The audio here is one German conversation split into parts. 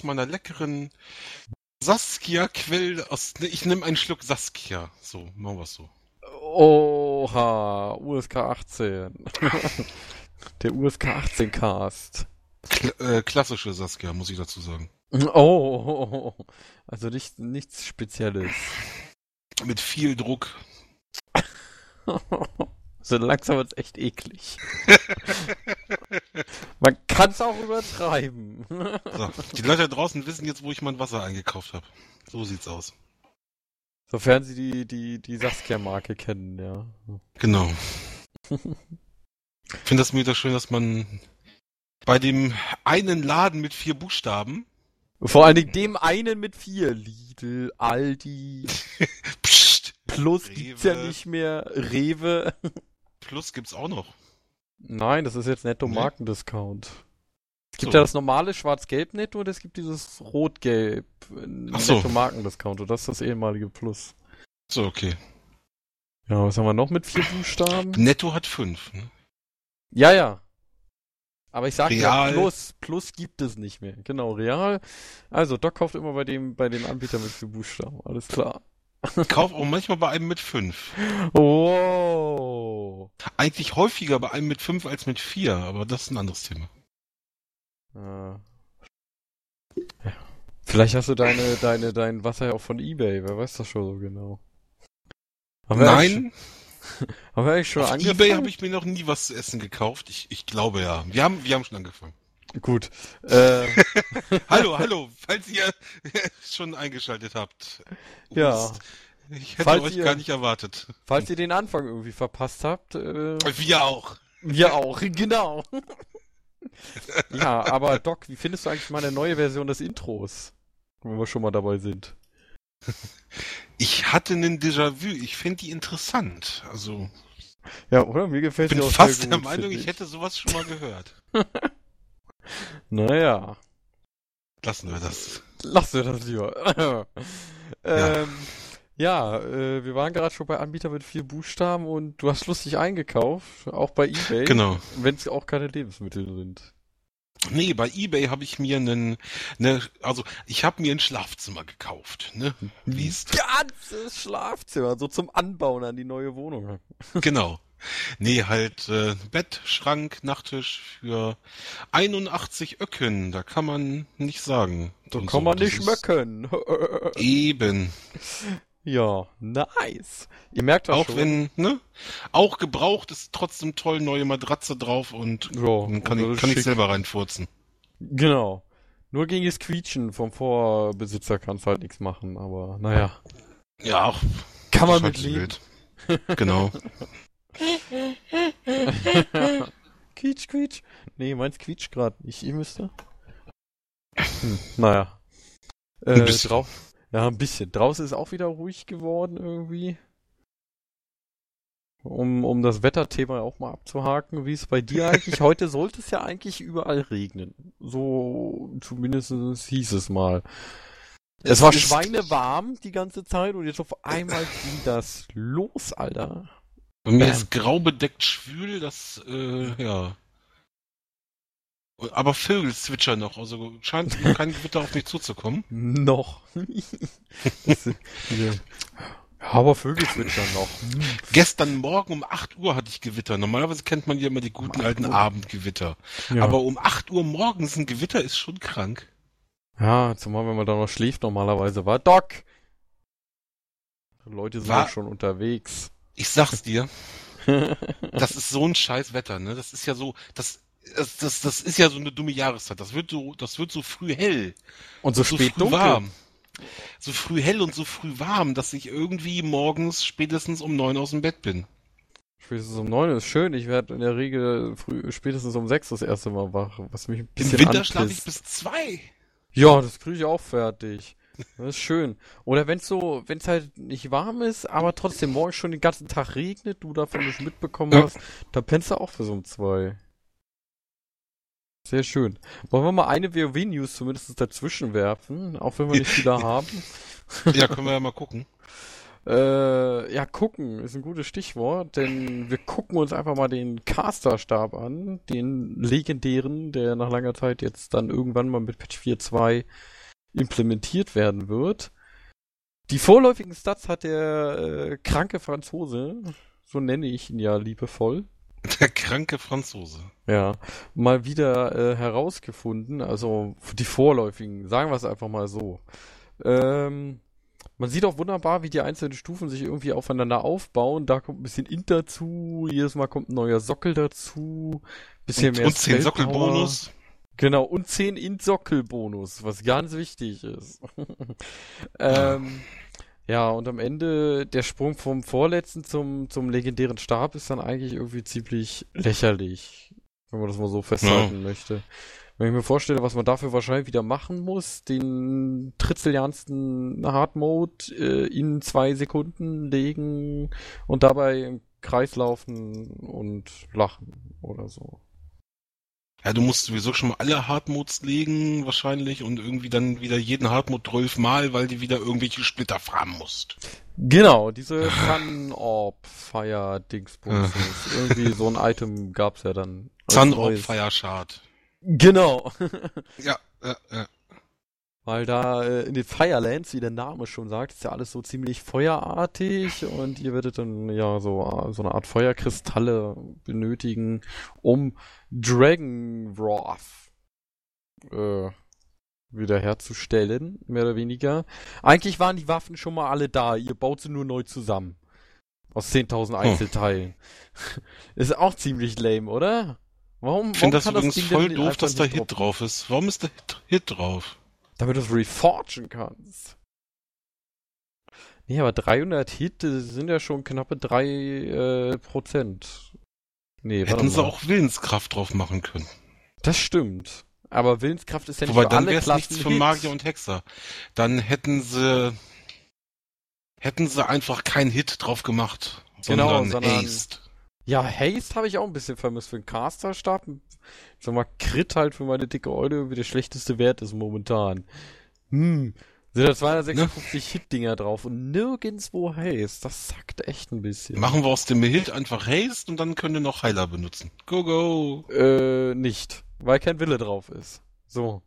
aus meiner leckeren Saskia-Quelle aus. Ne, ich nehme einen Schluck Saskia. So, machen wir es so. Oha, USK 18. Der USK 18 Cast. Kl äh, klassische Saskia, muss ich dazu sagen. Oh, also nicht, nichts Spezielles. Mit viel Druck. so langsam wird's echt eklig. Man kann's auch übertreiben. So, die Leute da draußen wissen jetzt, wo ich mein Wasser eingekauft habe. So sieht's aus. Sofern sie die, die, die Saskia-Marke kennen, ja. Genau. Ich finde das wieder schön, dass man bei dem einen Laden mit vier Buchstaben. Vor allen Dingen dem einen mit vier. Lidl, Aldi. Psst, Plus Rewe. gibt's ja nicht mehr. Rewe. Plus gibt's auch noch. Nein, das ist jetzt netto Nee. Markendiscount. Es gibt So. ja das normale Schwarz-Gelb-Netto und es gibt dieses Rot-Gelb Ach so. netto Markendiscount und das ist das ehemalige Plus. So, okay. Ja, was haben wir noch mit vier Buchstaben? Netto hat fünf. Ne? Ja, ja. Aber ich sag ja. Plus, Plus gibt es nicht mehr. Genau, Real. Also, Doc kauft immer bei dem, bei den Anbietern mit vier Buchstaben. Alles klar. Ich kauf auch manchmal bei einem mit fünf. Wow. Eigentlich häufiger bei einem mit fünf als mit vier, aber das ist ein anderes Thema. Ja. Ja. Vielleicht hast du deine, deine, dein Wasser ja auch von Ebay. Wer weiß das schon so genau. Haben Nein, Haben wir eigentlich schon auf angefangen? Ebay habe ich mir noch nie was zu essen gekauft. Ich, ich glaube ja. Wir haben, wir haben schon angefangen. Gut. Äh, Hallo, hallo, falls ihr schon eingeschaltet habt. Ja. Mist. Ich hätte Falls euch ihr- gar nicht erwartet. falls ihr den Anfang irgendwie verpasst habt, äh, Wir auch. wir auch, genau. ja, aber Doc, wie findest du eigentlich meine neue Version des Intros? Wenn wir schon mal dabei sind. Ich hatte einen Déjà-vu. Ich finde die interessant. Also, Ja, oder? Mir gefällt ich bin sie auch fast sehr der gut, Meinung, ich hätte sowas schon mal gehört. Naja, Lassen wir das. lassen wir das lieber. ähm, ja, äh, wir waren gerade schon bei Anbietern mit vier Buchstaben und du hast lustig eingekauft, auch bei Ebay. Genau. Wenn es auch keine Lebensmittel sind. Nee, bei eBay habe ich mir einen, ne, also ich habe mir ein Schlafzimmer gekauft, ne? Wie es Ganzes Schlafzimmer, so zum Anbauen an die neue Wohnung. genau. Nee, halt äh, Bett, Schrank, Nachttisch für 81 Öcken. Da kann man nicht sagen. Da kann so, man nicht ist mecken. Eben. ja, nice. Ihr merkt das Auch schon. wenn, ne? Auch gebraucht ist trotzdem toll, neue Matratze drauf und ja, dann kann, ich, kann ich selber reinfurzen. Genau. Nur gegen das Quietschen vom Vorbesitzer kannst halt nichts machen, aber naja. Ja, auch. Kann man das mit halt leben. Genau. quietsch, quietsch. Nee, meins quietscht gerade nicht. Ihr müsst da? Hm, naja. Äh, Ein bisschen. Drau ja, ein bisschen. Draußen ist auch wieder ruhig geworden irgendwie. Um, um das Wetterthema auch mal abzuhaken, wie es bei dir eigentlich? Heute sollte es ja eigentlich überall regnen. So zumindest hieß es mal. Es, war schweinewarm die ganze Zeit und jetzt auf einmal ging das los, Alter. Bei mir Bam. ist grau bedeckt schwül, das, äh, ja. Aber Vögel zwitschern noch, also scheint kein Gewitter auf mich zuzukommen. Noch. das, ja. aber Vögel zwitschern noch. Hm. Gestern Morgen um 8 Uhr hatte ich Gewitter. Normalerweise kennt man ja immer die guten 8 alten Uhr. Abendgewitter. Ja. Aber um 8 Uhr morgens ein Gewitter ist schon krank. ja, zumal wenn man da noch schläft normalerweise war. Doc! Leute sind War- schon unterwegs. Ich sag's dir, das ist so ein scheiß Wetter, ne? Das ist ja so, das, das, das, das ist ja so eine dumme Jahreszeit. Das wird so, das wird so früh hell. Und so so spät früh dunkel. warm. So früh hell und so früh warm, dass ich irgendwie morgens spätestens um neun aus dem Bett bin. Spätestens um neun ist schön. Ich werde in der Regel früh, spätestens um sechs das erste Mal wach, was mich ein bisschen Im Winter schlafe ich bis zwei. Ja, das kriege ich auch fertig. Das ist schön. Oder wenn's so, wenn's halt nicht warm ist, aber trotzdem morgen schon den ganzen Tag regnet, du davon nicht mitbekommen Ja. hast, da pennst du auch für so um zwei. Sehr schön. Wollen wir mal eine WoW-News zumindest dazwischen werfen, auch wenn wir nicht viele haben? Ja, können wir ja mal gucken. Äh, ja, gucken ist ein gutes Stichwort, denn wir gucken uns einfach mal den Caster-Stab an, den legendären, der nach langer Zeit jetzt dann irgendwann mal mit Patch 4.2 implementiert werden wird. Die vorläufigen Stats hat der äh, kranke Franzose, so nenne ich ihn ja liebevoll. Der kranke Franzose. Ja, mal wieder äh, herausgefunden, also die vorläufigen, sagen wir es einfach mal so. Ähm, man sieht auch wunderbar, wie die einzelnen Stufen sich irgendwie aufeinander aufbauen. Da kommt ein bisschen Int dazu, jedes Mal kommt ein neuer Sockel dazu, bisschen und, mehr und 10 Sockelbonus. Genau, und 10 Int-Sockel-Bonus, was ganz wichtig ist. ähm, ja, und am Ende der Sprung vom vorletzten zum, zum legendären Stab ist dann eigentlich irgendwie ziemlich lächerlich, wenn man das mal so festhalten ja. möchte. Wenn ich mir vorstelle, was man dafür wahrscheinlich wieder machen muss, den tritzeliansten Hard Mode äh, in zwei Sekunden legen und dabei im Kreis laufen und lachen oder so. Ja, du musst sowieso schon mal alle Hardmodes legen, wahrscheinlich, und irgendwie dann wieder jeden Hardmode 12 Mal, weil du wieder irgendwelche Splitter farmen musst. Genau, diese Sun Orb Fire Dingsbums. irgendwie so ein Item gab's ja dann. Sun Orb Fire Shard. Genau. ja, ja, ja. Weil da äh, in den Firelands, wie der Name schon sagt, ist ja alles so ziemlich feuerartig und ihr werdet dann ja so, äh, so eine Art Feuerkristalle benötigen, um Dragon Wrath äh, wiederherzustellen, mehr oder weniger. Eigentlich waren die Waffen schon mal alle da, ihr baut sie nur neu zusammen. Aus 10.000 hm. Einzelteilen. Hm. ist auch ziemlich lame, oder? Warum, ich finde das übrigens das voll doof, dass da Hit drauf ist. Warum ist da Hit drauf? Damit du es reforgen kannst. Nee, aber 300 Hit sind ja schon knappe 3 äh, Prozent. Nee, Hätten sie auch Willenskraft drauf machen können. Das stimmt. Aber Willenskraft ist ja nicht Wobei, für dann alle Klassen nichts für Magier und Hexer. Dann hätten sie hätten sie einfach keinen Hit drauf gemacht, genau, sondern, sondern Haste. Ja, Haste habe ich auch ein bisschen vermisst für den Caster-Stab. Ich sag mal, Crit halt für meine dicke Eule wie der schlechteste Wert ist momentan. Hm, sind da 256 ne? Hit-Dinger drauf und nirgendwo Haste. Das sackt echt ein bisschen. Machen wir aus dem Hit einfach Haste und dann können wir noch Heiler benutzen. Go, go! Äh, nicht. Weil kein Wille drauf ist. So.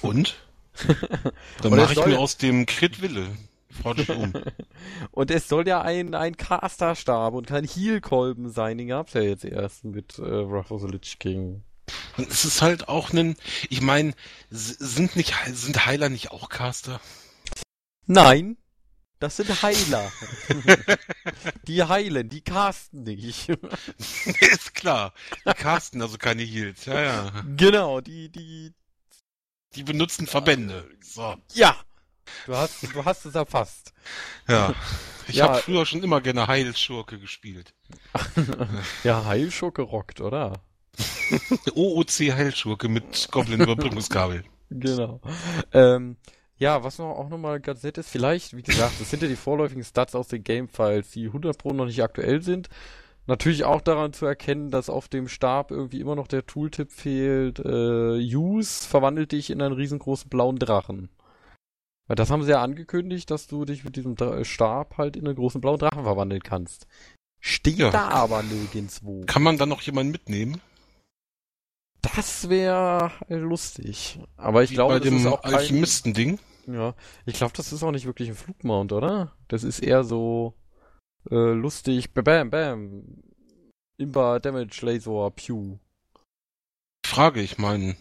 Und? dann mache ich mir aus dem Crit Wille. Und es soll ja ein, ein Caster-Stab und kein Heal-Kolben sein. Den gab's ja jetzt erst mit äh, Wrath of the Lich King. Und es ist halt auch ein, ich meine, sind nicht, sind Heiler nicht auch Caster? Nein, das sind Heiler. die heilen, die casten nicht. ist klar. Die casten also keine Heals, ja, ja. Genau, die, die. Die benutzen Verbände. So. Ja, Du hast, du hast es erfasst. Ja. Ich ja. habe früher schon immer gerne Heilschurke gespielt. ja, Heilschurke rockt, oder? OOC Heilschurke mit Goblin-Überbrückungskabel. genau. Ähm, ja, was noch, auch nochmal ganz nett ist, vielleicht, wie gesagt, das sind ja die vorläufigen Stats aus den Gamefiles, die 100 Pro noch nicht aktuell sind. Natürlich auch daran zu erkennen, dass auf dem Stab irgendwie immer noch der Tooltip fehlt. Äh, Use verwandelt dich in einen riesengroßen blauen Drachen. Weil das haben sie ja angekündigt, dass du dich mit diesem Stab halt in einen großen blauen Drachen verwandeln kannst. Steht ja. da aber nirgendwo. Kann man dann noch jemanden mitnehmen? Das wäre lustig. Aber ich glaube, das ist auch kein... Alchemisten-Ding. Ja, ich glaube, das ist auch nicht wirklich ein Flugmount, oder? Das ist eher so äh, lustig. Bam, bam. Imba Damage Laser Pew. Frage, ich meine,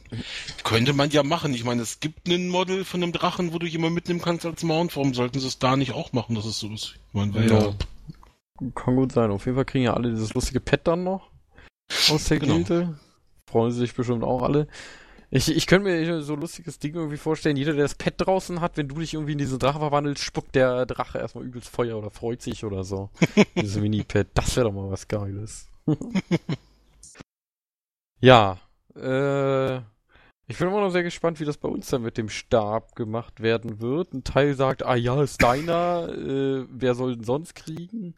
könnte man ja machen. Ich meine, es gibt ein Model von einem Drachen, wo du jemanden mitnehmen kannst als Mount. Warum sollten sie es da nicht auch machen, dass es so ist? Ich meine, ja. ja. Kann gut sein. Auf jeden Fall kriegen ja alle dieses lustige Pet dann noch aus der genau. Gilde. Freuen sie sich bestimmt auch alle. Ich, ich könnte mir so ein lustiges Ding irgendwie vorstellen. Jeder, der das Pet draußen hat, wenn du dich irgendwie in diesen Drache verwandelst, spuckt der Drache erstmal übelst Feuer oder freut sich oder so. Dieses Mini-Pet. Das wäre doch mal was Geiles. ja, äh, ich bin immer noch sehr gespannt, wie das bei uns dann mit dem Stab gemacht werden wird. Ein Teil sagt, ah ja, ist deiner, äh, wer soll denn sonst kriegen?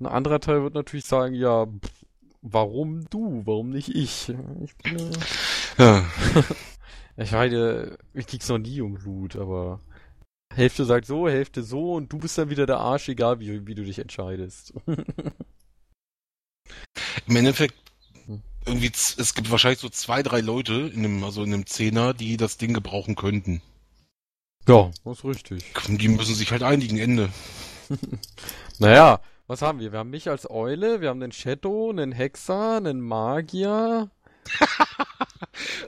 Ein anderer Teil wird natürlich sagen, ja, pff, warum du, warum nicht ich? Ich bin, äh, ja. ich meine, ich krieg's noch nie um Loot, aber Hälfte sagt so, Hälfte so und du bist dann wieder der Arsch, egal wie, wie du dich entscheidest. Im Endeffekt, irgendwie, es gibt wahrscheinlich so zwei, drei Leute in einem, also in einem Zehner, die das Ding gebrauchen könnten. ja, das ist richtig. Die müssen sich halt einigen, Ende. Naja, was haben wir? Wir haben mich als Eule, wir haben den Shadow, einen Hexer, einen Magier.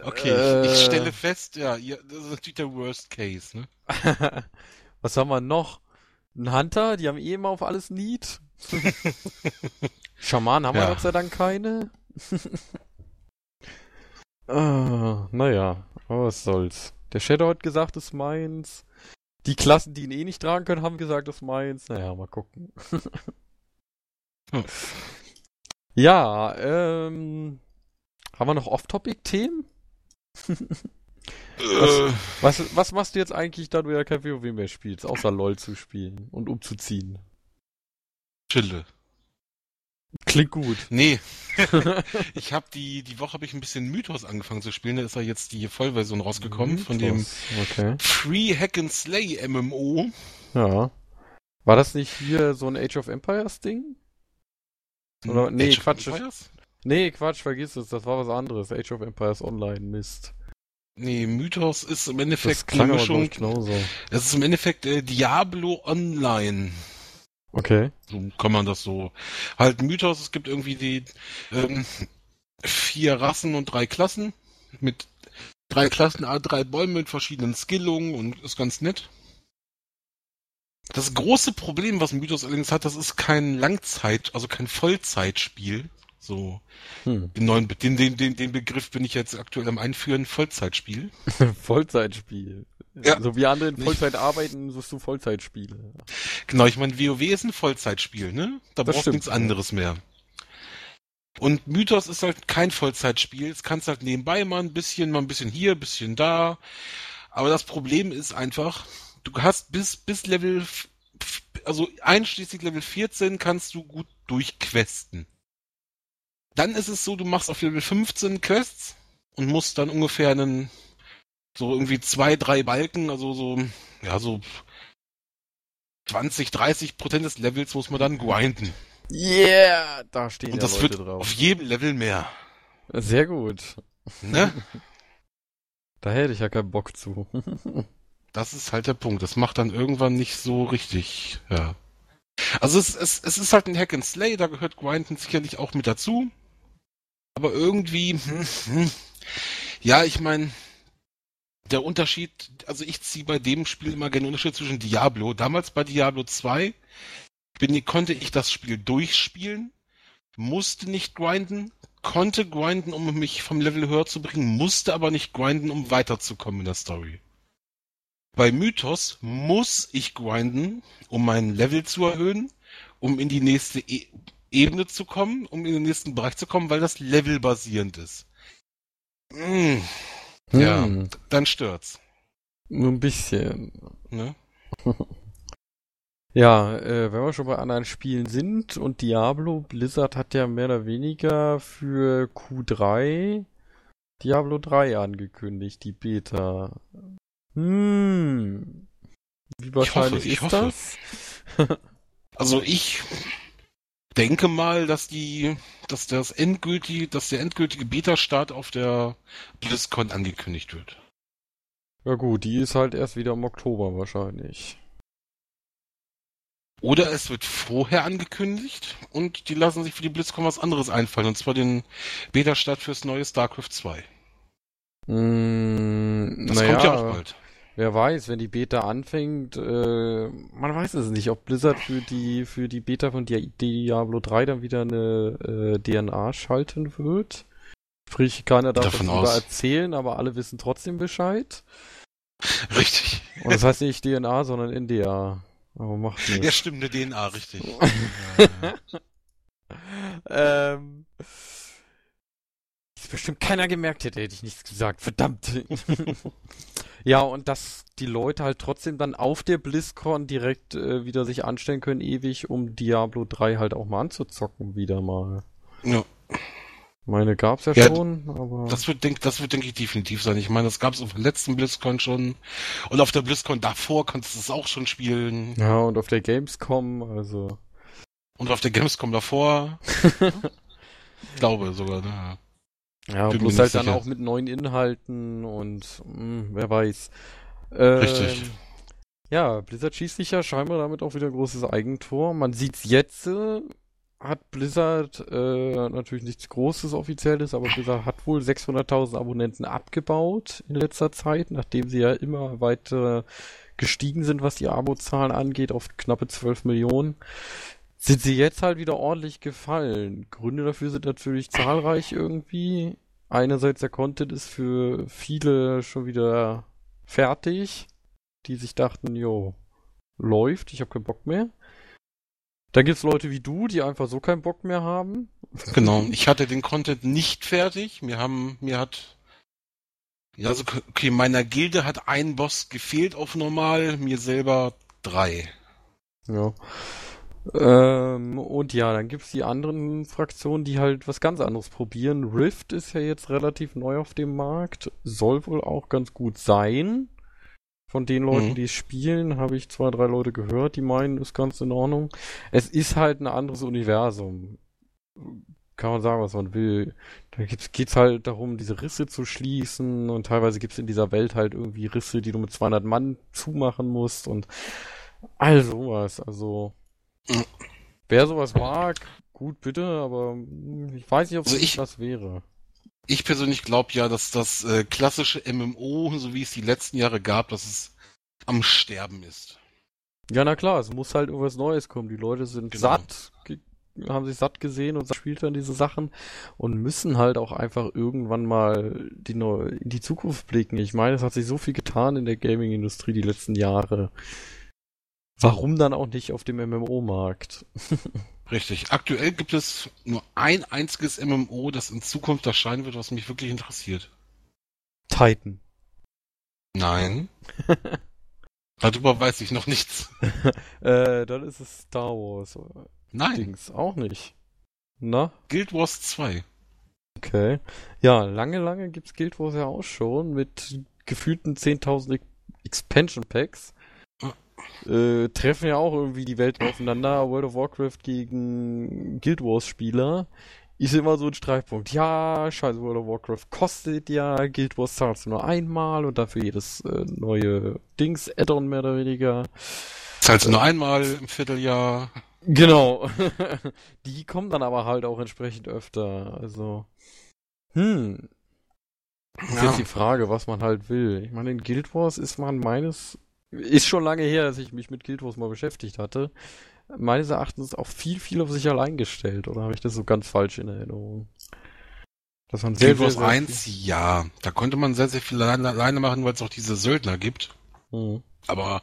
Okay, Äh. ich, ich stelle fest, ja, ihr, das ist natürlich der Worst Case, ne? Was haben wir noch? Ein Hunter, die haben eh immer auf alles Need. Schaman haben wir Ja. Gott sei Dank keine. ah, naja, aber was soll's. Der Shadow hat gesagt, ist meins. Die Klassen, die ihn eh nicht tragen können, haben gesagt, ist meins. Naja, mal gucken. Hm. Ja, ähm. Haben wir noch Off-Topic-Themen? Äh, Was, was machst du jetzt eigentlich, da du ja kein WoW mehr spielst, außer LOL zu spielen und umzuziehen? chille. Klingt gut. Nee, ich habe die, die Woche habe ich ein bisschen Mythos angefangen zu spielen, da ist ja jetzt die Vollversion rausgekommen von dem Mythos. Okay. Free Hack and Slay MMO. Ja. War das nicht hier so ein Age of Empires Ding? Oder- nee, Age of Quatsch. Empires? Nee, Quatsch, vergiss es, das war was anderes. Age of Empires Online, Mist. Nee, Mythos ist im Das Endeffekt klang eine aber Mischung. ich, genauso. Das ist im Endeffekt äh, Diablo Online. Okay. So kann man das so. Halt Mythos, es gibt irgendwie die ähm, vier Rassen und drei Klassen. Mit drei Klassen, ah, drei Bäume mit verschiedenen Skillungen und ist ganz nett. Das große Problem, was Mythos allerdings hat, das ist kein Langzeit, also kein Vollzeitspiel. So, Hm. den neuen, den, den, den Begriff bin ich jetzt aktuell am Einführen, Vollzeitspiel. Vollzeitspiel. Ja. So wie andere in Nicht- Vollzeit arbeiten, suchst du Vollzeitspiele. Genau, ich meine, WoW ist ein Vollzeitspiel, ne? Da Das brauchst du nichts anderes mehr. Und Mythos ist halt kein Vollzeitspiel. Das kannst halt nebenbei mal ein bisschen, mal ein bisschen hier, ein bisschen da. Aber das Problem ist einfach, du hast bis, bis Level, also einschließlich Level 14 kannst du gut durchquesten. Dann ist es so, du machst auf Level 15 Quests und musst dann ungefähr einen, so irgendwie zwei, drei Balken, also so, ja, so 20, 30 Prozent des Levels muss man dann grinden. Yeah! Da stehen Und ja das Leute wird drauf. auf jedem Level mehr. Sehr gut. Ne? Da hätte ich ja keinen Bock zu. Das ist halt der Punkt. Das macht dann irgendwann nicht so richtig, ja. Also es, es, es ist halt ein Hack and Slay, da gehört Grinden sicherlich auch mit dazu. Aber irgendwie, hm, hm. ja, ich meine, der Unterschied, also ich ziehe bei dem Spiel immer gerne Unterschied zwischen Diablo. Damals bei Diablo 2 bin, konnte ich das Spiel durchspielen, musste nicht grinden, konnte grinden, um mich vom Level höher zu bringen, musste aber nicht grinden, um weiterzukommen in der Story. Bei Mythos muss ich grinden, um mein Level zu erhöhen, um in die nächste e Ebene zu kommen, um in den nächsten Bereich zu kommen, weil das Level basierend ist. Mm, Ja, Hm, dann stört's. Nur ein bisschen. Ne? Ja, äh, wenn wir schon bei anderen Spielen sind und Diablo, Blizzard hat ja mehr oder weniger für Q3 Diablo 3 angekündigt, die Beta. Hm. Wie wahrscheinlich ich ist hoffe. das? Also ich denke mal, dass die, dass das endgültige, dass der endgültige Beta-Start auf der BlizzCon angekündigt wird. Ja gut, die ist halt erst wieder im Oktober wahrscheinlich. Oder es wird vorher angekündigt und die lassen sich für die BlizzCon was anderes einfallen, und zwar den Beta-Start fürs neue StarCraft 2. Hm, Das kommt ja auch bald. Wer weiß, wenn die Beta anfängt, äh, man weiß es nicht, ob Blizzard für die für die Beta von Di Diablo 3 dann wieder eine äh, DNA schalten wird. Sprich, keiner darf Davon das darüber aus. erzählen, aber alle wissen trotzdem Bescheid. Richtig. Und das heißt nicht DNA, sondern NDA. Aber macht nichts. Ja, stimmt, eine DNA, richtig. ähm, ist bestimmt keiner gemerkt hätte, hätte ich nichts gesagt. Verdammt. ja, und dass die Leute halt trotzdem dann auf der BlizzCon direkt äh, wieder sich anstellen können, ewig, um Diablo 3 halt auch mal anzuzocken, wieder mal. Ja. Meine gab's ja, Ja, schon, aber. Das wird, denk, das wird, denke ich, definitiv sein. Ich meine, das gab es auf der letzten BlizzCon schon. Und auf der BlizzCon davor konntest du es auch schon spielen. Ja, und auf der Gamescom, also. Und auf der Gamescom davor. ich glaube sogar, ne? Ja, Bin bloß halt dann sicher. auch mit neuen Inhalten und mh, wer weiß. Ähm, Richtig. Ja, Blizzard schießt sich ja scheinbar damit auch wieder großes Eigentor. Man sieht's jetzt, äh, hat Blizzard äh, natürlich nichts Großes Offizielles, aber Blizzard hat wohl 600.000 Abonnenten abgebaut in letzter Zeit, nachdem sie ja immer weiter gestiegen sind, was die Abozahlen angeht, auf knappe 12 Millionen. Sind sie jetzt halt wieder ordentlich gefallen. Gründe dafür sind natürlich zahlreich irgendwie. Einerseits der Content ist für viele schon wieder fertig, die sich dachten, jo, läuft, ich habe keinen Bock mehr. Dann gibt's Leute wie du, die einfach so keinen Bock mehr haben. Genau. Ich hatte den Content nicht fertig. Mir haben, mir hat, ja, also, okay, meiner Gilde hat ein Boss gefehlt auf normal, mir selber drei. Ja. Ähm, und ja, dann gibt's die anderen Fraktionen, die halt was ganz anderes probieren. Rift ist ja jetzt relativ neu auf dem Markt, soll wohl auch ganz gut sein. Von den Leuten, Mhm. die es spielen, habe ich zwei, drei Leute gehört, die meinen, ist ganz in Ordnung. Es ist halt ein anderes Universum. Kann man sagen, was man will. Da gibt's, geht's halt darum, diese Risse zu schließen und teilweise gibt's in dieser Welt halt irgendwie Risse, die du mit 200 Mann zumachen musst und all sowas. Also. Wer sowas mag, gut bitte, aber ich weiß nicht, ob Also es ich- was wäre. Ich persönlich glaube ja, dass das äh, klassische MMO, so wie es die letzten Jahre gab, dass es am Sterben ist. Ja, na klar, es muss halt irgendwas Neues kommen. Die Leute sind Genau. satt, haben sich satt gesehen und spielt dann diese Sachen und müssen halt auch einfach irgendwann mal die in die Zukunft blicken. Ich meine, es hat sich so viel getan in der Gaming-Industrie die letzten Jahre. Warum dann auch nicht auf dem MMO-Markt? Richtig. Aktuell gibt es nur ein einziges MMO, das in Zukunft erscheinen wird, was mich wirklich interessiert. Titan. Nein. Darüber weiß ich noch nichts. Äh, dann ist es Star Wars. Nein. Dings auch nicht. Na? Guild Wars 2. Okay. Ja, lange, lange gibt's Guild Wars ja auch schon mit gefühlten 10.000 Ex- Expansion Packs. Äh, treffen ja auch irgendwie die Welten aufeinander. World of Warcraft gegen Guild Wars Spieler. Ist immer so ein Streitpunkt. Ja, scheiße, World of Warcraft kostet ja, Guild Wars zahlst du nur einmal und dafür jedes äh, neue Dings, Add-on mehr oder weniger. Zahlst du nur einmal im Vierteljahr. Genau. Die kommen dann aber halt auch entsprechend öfter. Also, hm. Ist Ja. jetzt die Frage, was man halt will. Ich meine, in Guild Wars ist man meines, ist schon lange her, dass ich mich mit Guild Wars mal beschäftigt hatte. Meines Erachtens auch viel, viel auf sich allein gestellt. Oder habe ich das so ganz falsch in Erinnerung? Das waren Guild Wars sehr 1, ja. Da konnte man sehr, sehr viel alleine machen, weil es auch diese Söldner gibt. viel- Hm. Aber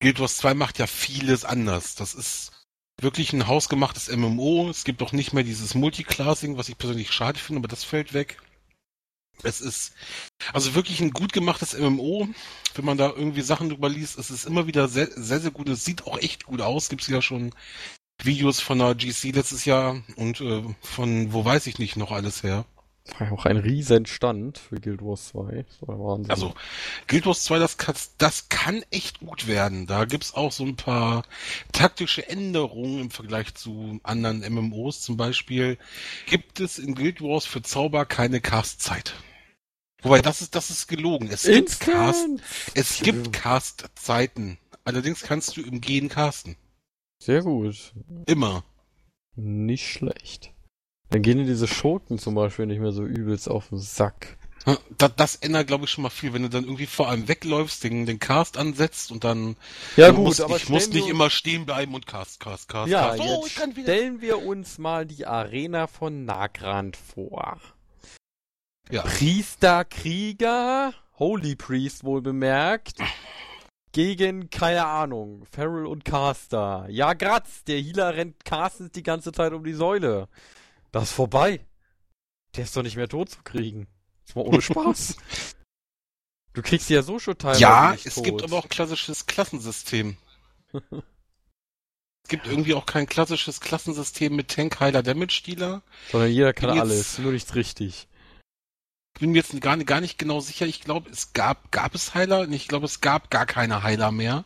Guild Wars 2 macht ja vieles anders. Das ist wirklich ein hausgemachtes MMO. Es gibt auch nicht mehr dieses Multiclassing, was ich persönlich schade finde, aber das fällt weg. Es ist also wirklich ein gut gemachtes MMO. Wenn man da irgendwie Sachen drüber liest, es ist immer wieder sehr, sehr, sehr gut. Es sieht auch echt gut aus. Gibt es ja schon Videos von der GC letztes Jahr und äh, von wo weiß ich nicht noch alles her. War ja auch ein Riesenstand für Guild Wars 2. Das war Wahnsinn. Also, Guild Wars 2, das kann, das kann echt gut werden. Da gibt's auch so ein paar taktische Änderungen im Vergleich zu anderen MMOs. Zum Beispiel gibt es in Guild Wars für Zauber keine Castzeit. Wobei, das ist, das ist gelogen. Es gibt Cast, Instant! es gibt Castzeiten. Allerdings kannst du im Gehen casten. Sehr gut. Immer. Nicht schlecht. Dann gehen dir diese Schurken zum Beispiel nicht mehr so übelst auf den Sack. Das, das ändert, glaube ich, schon mal viel, wenn du dann irgendwie vor allem wegläufst, den, den Cast ansetzt und dann Ja du musst, ich muss nicht immer stehen bleiben und Cast, Cast, Cast, Ja, Cast. jetzt ich kann wieder stellen wir uns mal die Arena von Nagrand vor. Ja. Priester, Krieger, Holy Priest wohl bemerkt, gegen, keine Ahnung, Farrell und Caster. Ja, Gratz, der Healer rennt Carstens die ganze Zeit um die Säule. Das ist vorbei. Der ist doch nicht mehr tot zu kriegen. Das war ohne Spaß. du kriegst die ja so schon teilweise Ja, nicht es tot. gibt aber auch ein klassisches Klassensystem. Es gibt irgendwie auch kein klassisches Klassensystem mit Tank, Heiler, Damage Dealer. Sondern jeder kann Bin jetzt- alles, nur nichts richtig. Ich bin mir jetzt gar, nicht- gar nicht genau sicher. Ich glaube, es gab, gab es Heiler? Ich glaube, es gab gar keine Heiler mehr.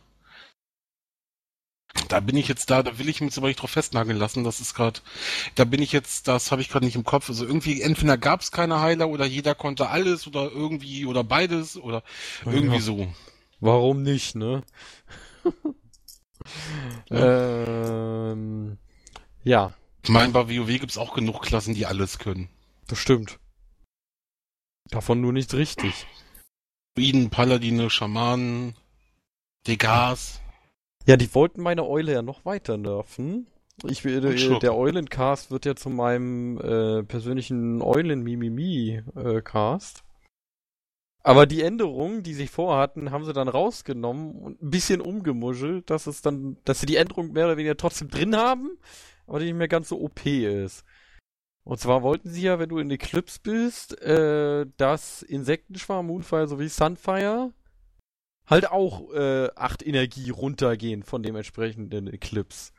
Da bin ich jetzt da, da will ich mich jetzt aber nicht drauf festnageln lassen. Das ist gerade, da bin ich jetzt, das habe ich gerade nicht im Kopf. Also irgendwie, entweder gab es keine Heiler oder jeder konnte alles oder irgendwie oder beides oder irgendwie Ja. so. Warum nicht, ne? Ja. ähm, ja, Ich meine, bei WoW gibt's auch genug Klassen, die alles können. das stimmt. Davon nur nichts richtig. Druiden, Paladine, Schamanen, Degas. Ja, die wollten meine Eule ja noch weiter nerven. Ich äh, der Eulencast wird ja zu meinem äh, persönlichen Eulen-Mimimi-Cast. Aber die Änderungen, die sie vorhatten, haben sie dann rausgenommen und ein bisschen umgemuschelt, dass es dann, dass sie die Änderung mehr oder weniger trotzdem drin haben, aber die nicht mehr ganz so OP ist. Und zwar wollten sie ja, wenn du in Eclipse bist, äh, dass Insektenschwarm, Moonfire sowie Sunfire halt auch äh, 8 Energie runtergehen von dem entsprechenden Eclipse.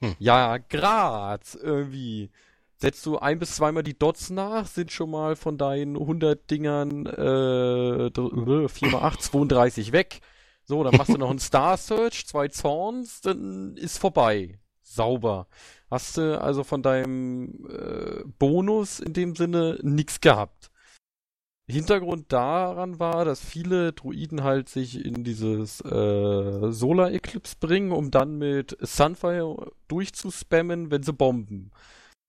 Hm. Ja, grad irgendwie. Setzt du ein bis zweimal die Dots nach, sind schon mal von deinen 100 Dingern äh, 4 mal 8, 32 weg. So, dann machst du noch einen Star Search, zwei Zorns, dann ist vorbei. Sauber. Hast du also von deinem äh, Bonus in dem Sinne nichts gehabt. Hintergrund daran war, dass viele Druiden halt sich in dieses äh, Solar Eclipse bringen, um dann mit Sunfire durchzuspammen, wenn sie bomben.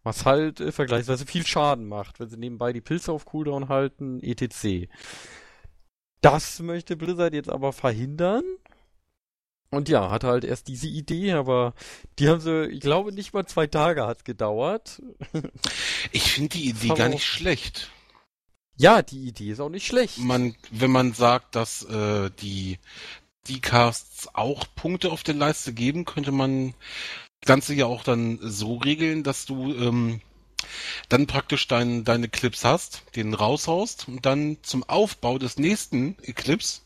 Was halt äh, vergleichsweise viel Schaden macht, wenn sie nebenbei die Pilze auf Cooldown halten, etc. Das möchte Blizzard jetzt aber verhindern. Und ja, hatte halt erst diese Idee, aber die haben sie, ich glaube, nicht mal zwei Tage hat gedauert. Ich finde die Idee gar nicht schlecht. Ja, die Idee ist auch nicht schlecht. Man, wenn man sagt, dass äh, die die Casts auch Punkte auf der Leiste geben, könnte man das Ganze ja auch dann so regeln, dass du ähm, dann praktisch dein, deine Clips hast, den raushaust und dann zum Aufbau des nächsten Eclipse,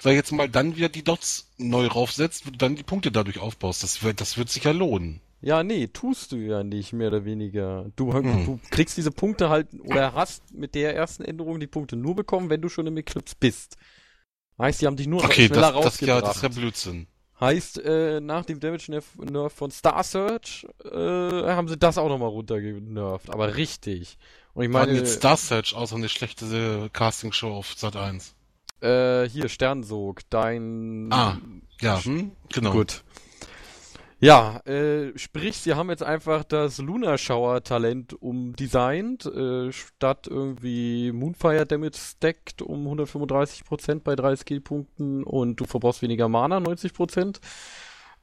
sag ich jetzt mal, dann wieder die Dots neu raufsetzt, du dann die Punkte dadurch aufbaust. Das wird, das wird sich ja lohnen. Ja, nee, tust du ja nicht, mehr oder weniger. Du, Hm. du kriegst diese Punkte halt, oder hast mit der ersten Änderung die Punkte nur bekommen, wenn du schon im Eclipse bist. Heißt, die haben dich nur Okay, schneller das, das, ja, rausgebracht. das ist ja Blödsinn. Heißt, äh, nach dem Damage Nerf, von Star Search äh, haben sie das auch nochmal runtergenervt. Aber richtig. Und ich meine, jetzt Star Search so eine schlechte Castingshow auf Sat 1. äh, hier, Sternsog, dein... Ah, Ja, hm? genau. Gut. Ja, äh, sprich, sie haben jetzt einfach das Lunar Shower Talent umdesignt, äh, statt irgendwie Moonfire Damage stacked um 135% bei 3 Skillpunkten und du verbrauchst weniger Mana, 90%.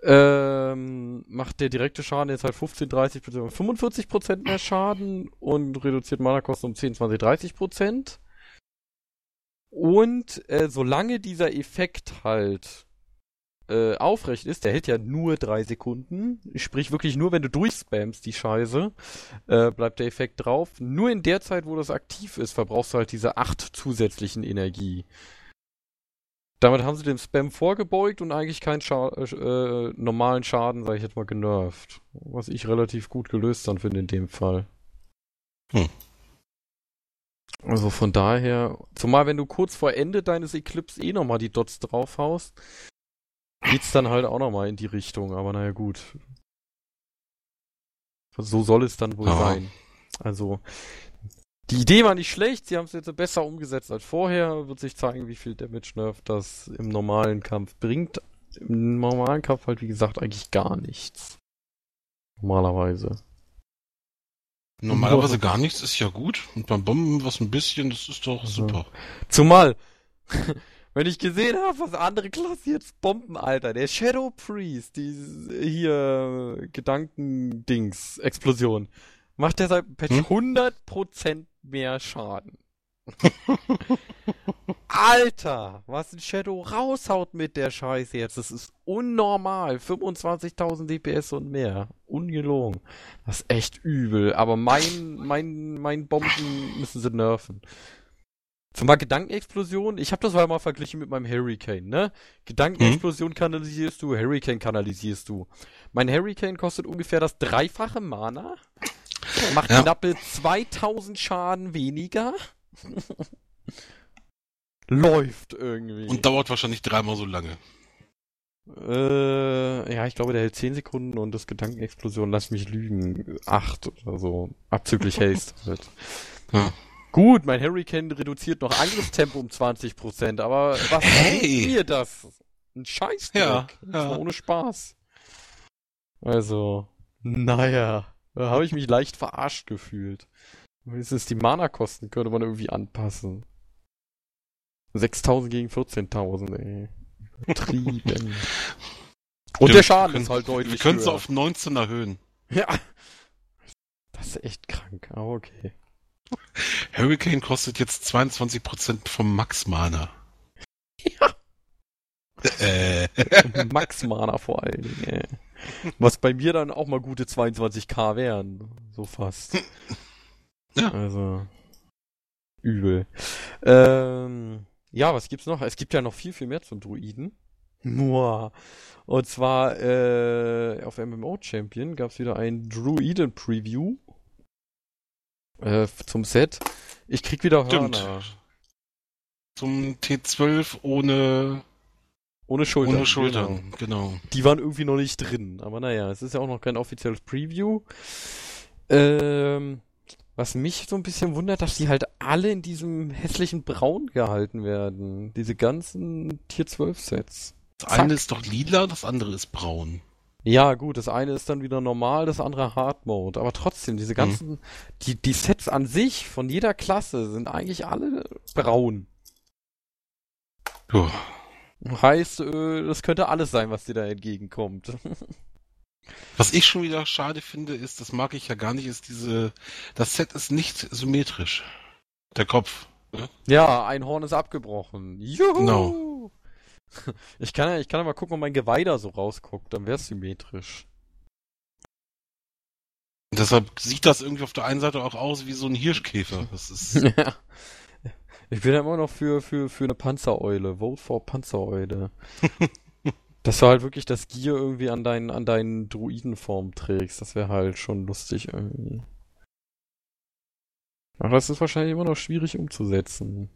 Ähm, macht der direkte Schaden jetzt halt 15, 30, beziehungsweise 45% mehr Schaden und reduziert Mana-Kosten um 10, 20, 30%. Und äh, solange dieser Effekt halt äh, aufrecht ist, der hält ja nur drei Sekunden, sprich wirklich nur, wenn du durchspammst die Scheiße, äh, bleibt der Effekt drauf. Nur in der Zeit, wo das aktiv ist, verbrauchst du halt diese acht zusätzlichen Energie. Damit haben sie dem Spam vorgebeugt und eigentlich keinen Scha äh, normalen Schaden, sag ich jetzt mal, genervt. Was ich relativ gut gelöst dann finde in dem Fall. Hm. Also von daher, zumal wenn du kurz vor Ende deines Eclipse eh nochmal die Dots draufhaust, geht's dann halt auch nochmal in die Richtung, aber naja, gut. So soll es dann wohl Ja. sein. Also, die Idee war nicht schlecht, sie haben es jetzt besser umgesetzt als vorher. Wird sich zeigen, wie viel Damage Nerf das im normalen Kampf bringt. Im normalen Kampf halt, wie gesagt, eigentlich gar nichts. Normalerweise. Normalerweise gar nichts ist ja gut. Und beim Bomben was ein bisschen, das ist doch Also. super. Zumal, wenn ich gesehen habe, was andere Klassen jetzt bomben, Alter, der Shadow Priest, die hier Gedankendings, Explosion, macht der seit Patch Hm? 100% mehr Schaden. Alter, was ein Shadow raushaut mit der Scheiße jetzt, das ist unnormal. 25.000 DPS und mehr. Ungelogen. Das ist echt übel, aber mein, mein, mein Bomben müssen sie nerven. Zumal Gedankenexplosion, ich habe das mal verglichen mit meinem Hurricane, ne? Gedankenexplosion kanalisierst du, Hurricane kanalisierst du. Mein Hurricane kostet ungefähr das dreifache Mana, macht Ja. knappe 2000 Schaden weniger. Läuft irgendwie. Und dauert wahrscheinlich dreimal so lange. Äh, ja, ich glaube, der hält 10 Sekunden und das Gedankenexplosion, lass mich lügen, 8 oder so. Abzüglich Haste. halt. Ja. Gut, mein Hurricane reduziert noch Angriffstempo um 20%, aber was Hey! mir das? Ein Scheißdreck. Ja, ja. war ohne Spaß. Also, naja, da habe ich mich leicht verarscht gefühlt. Wenigstens die Mana-Kosten könnte man irgendwie anpassen. 6000 gegen 14.000, ey. Übertrieben. Und Ja, der Schaden wir ist halt können- deutlich Wir können es höher. auf 19 erhöhen. Ja. Das ist echt krank, aber okay. Hurricane kostet jetzt 22% vom Max-Mana. Ja. Äh, Max Mana vor allen Dingen, ey. Was bei mir dann auch mal gute 22k wären. So fast. Ja. Also. Übel. Ähm, ja, was gibt's noch? Es gibt ja noch viel, viel mehr zum Druiden. Muah. Und zwar äh, auf MMO Champion gab's wieder ein Druiden Preview äh, zum Set. Ich krieg wieder Stimmt. Hörner. zum T12 ohne, Ohne Schultern. ohne Schultern. Genau. Die waren irgendwie noch nicht drin. Aber naja, es ist ja auch noch kein offizielles Preview. Ähm, was mich so ein bisschen wundert, dass die halt alle in diesem hässlichen Braun gehalten werden. Diese ganzen Tier 12 Sets. Das Zack. eine ist doch lila, das andere ist braun. Ja, gut, das eine ist dann wieder normal, das andere Hard Mode. Aber trotzdem, Mhm. diese ganzen, die, die Sets an sich von jeder Klasse sind eigentlich alle braun. Puh. Heißt, das könnte alles sein, was dir da entgegenkommt. Was ich schon wieder schade finde, ist, das mag ich ja gar nicht, ist diese, das Set ist nicht symmetrisch. Der Kopf. Ja, ein Horn ist abgebrochen. Juhu! Genau. Ich kann ja, ich kann ja mal gucken, ob mein Geweih da so rausguckt, dann wär's symmetrisch. Und deshalb sieht das irgendwie auf der einen Seite auch aus wie so ein Hirschkäfer. Das ist, Ja. Ich bin ja immer noch für, für, für eine Panzereule. Vote for Panzereule. Dass du halt wirklich das Gear irgendwie an deinen, an deinen Druidenform trägst. Das wäre halt schon lustig irgendwie. Aber das ist wahrscheinlich immer noch schwierig umzusetzen.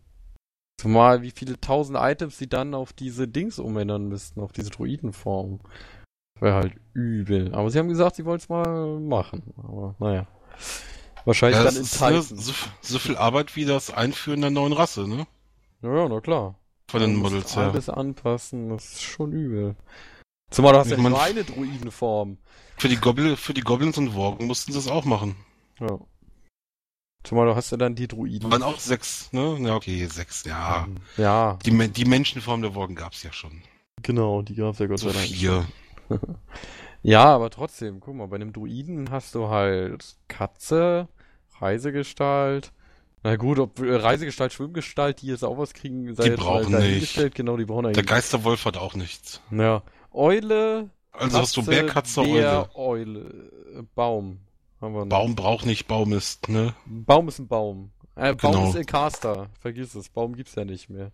Zumal wie viele tausend Items sie dann auf diese Dings umändern müssten, auf diese Druidenform. Das wäre halt übel. Aber sie haben gesagt, sie wollen es mal machen. Aber naja. Wahrscheinlich ja, dann das in Titan. so, so viel Arbeit wie das Einführen der neuen Rasse, ne? Ja, ja, na klar. Von den Models her. Alles anpassen, das ist schon übel. Zumal du hast ja nicht mein- nur eine Druidenform. Für die, Goblin, für die Goblins und Worgen mussten sie das auch machen. Ja. Zumal du hast ja dann die Druiden. Waren auch sechs, ne? Ja, okay, sechs, ja. Ja, Die, die Menschenform der Worgen gab's ja schon. genau, die gab's ja Gott So sei Dank. vier. Ja, aber trotzdem, guck mal, bei einem Druiden hast du halt Katze, Reisegestalt. Na gut, ob äh, Reisegestalt, Schwimmgestalt, die jetzt auch was kriegen, sei Die jetzt brauchen mal nicht. Genau, die brauchen Der eigentlich. Geisterwolf hat auch nichts. Ja. Eule, Also hast du Katze, Bär, Katze, Eule. Bär, Eule. Äh, Baum. Noch. Baum braucht nicht Baumist, ne? Baum ist ein Baum. Äh, Baum Genau. ist ein Caster. Vergiss es. Baum gibt's ja nicht mehr.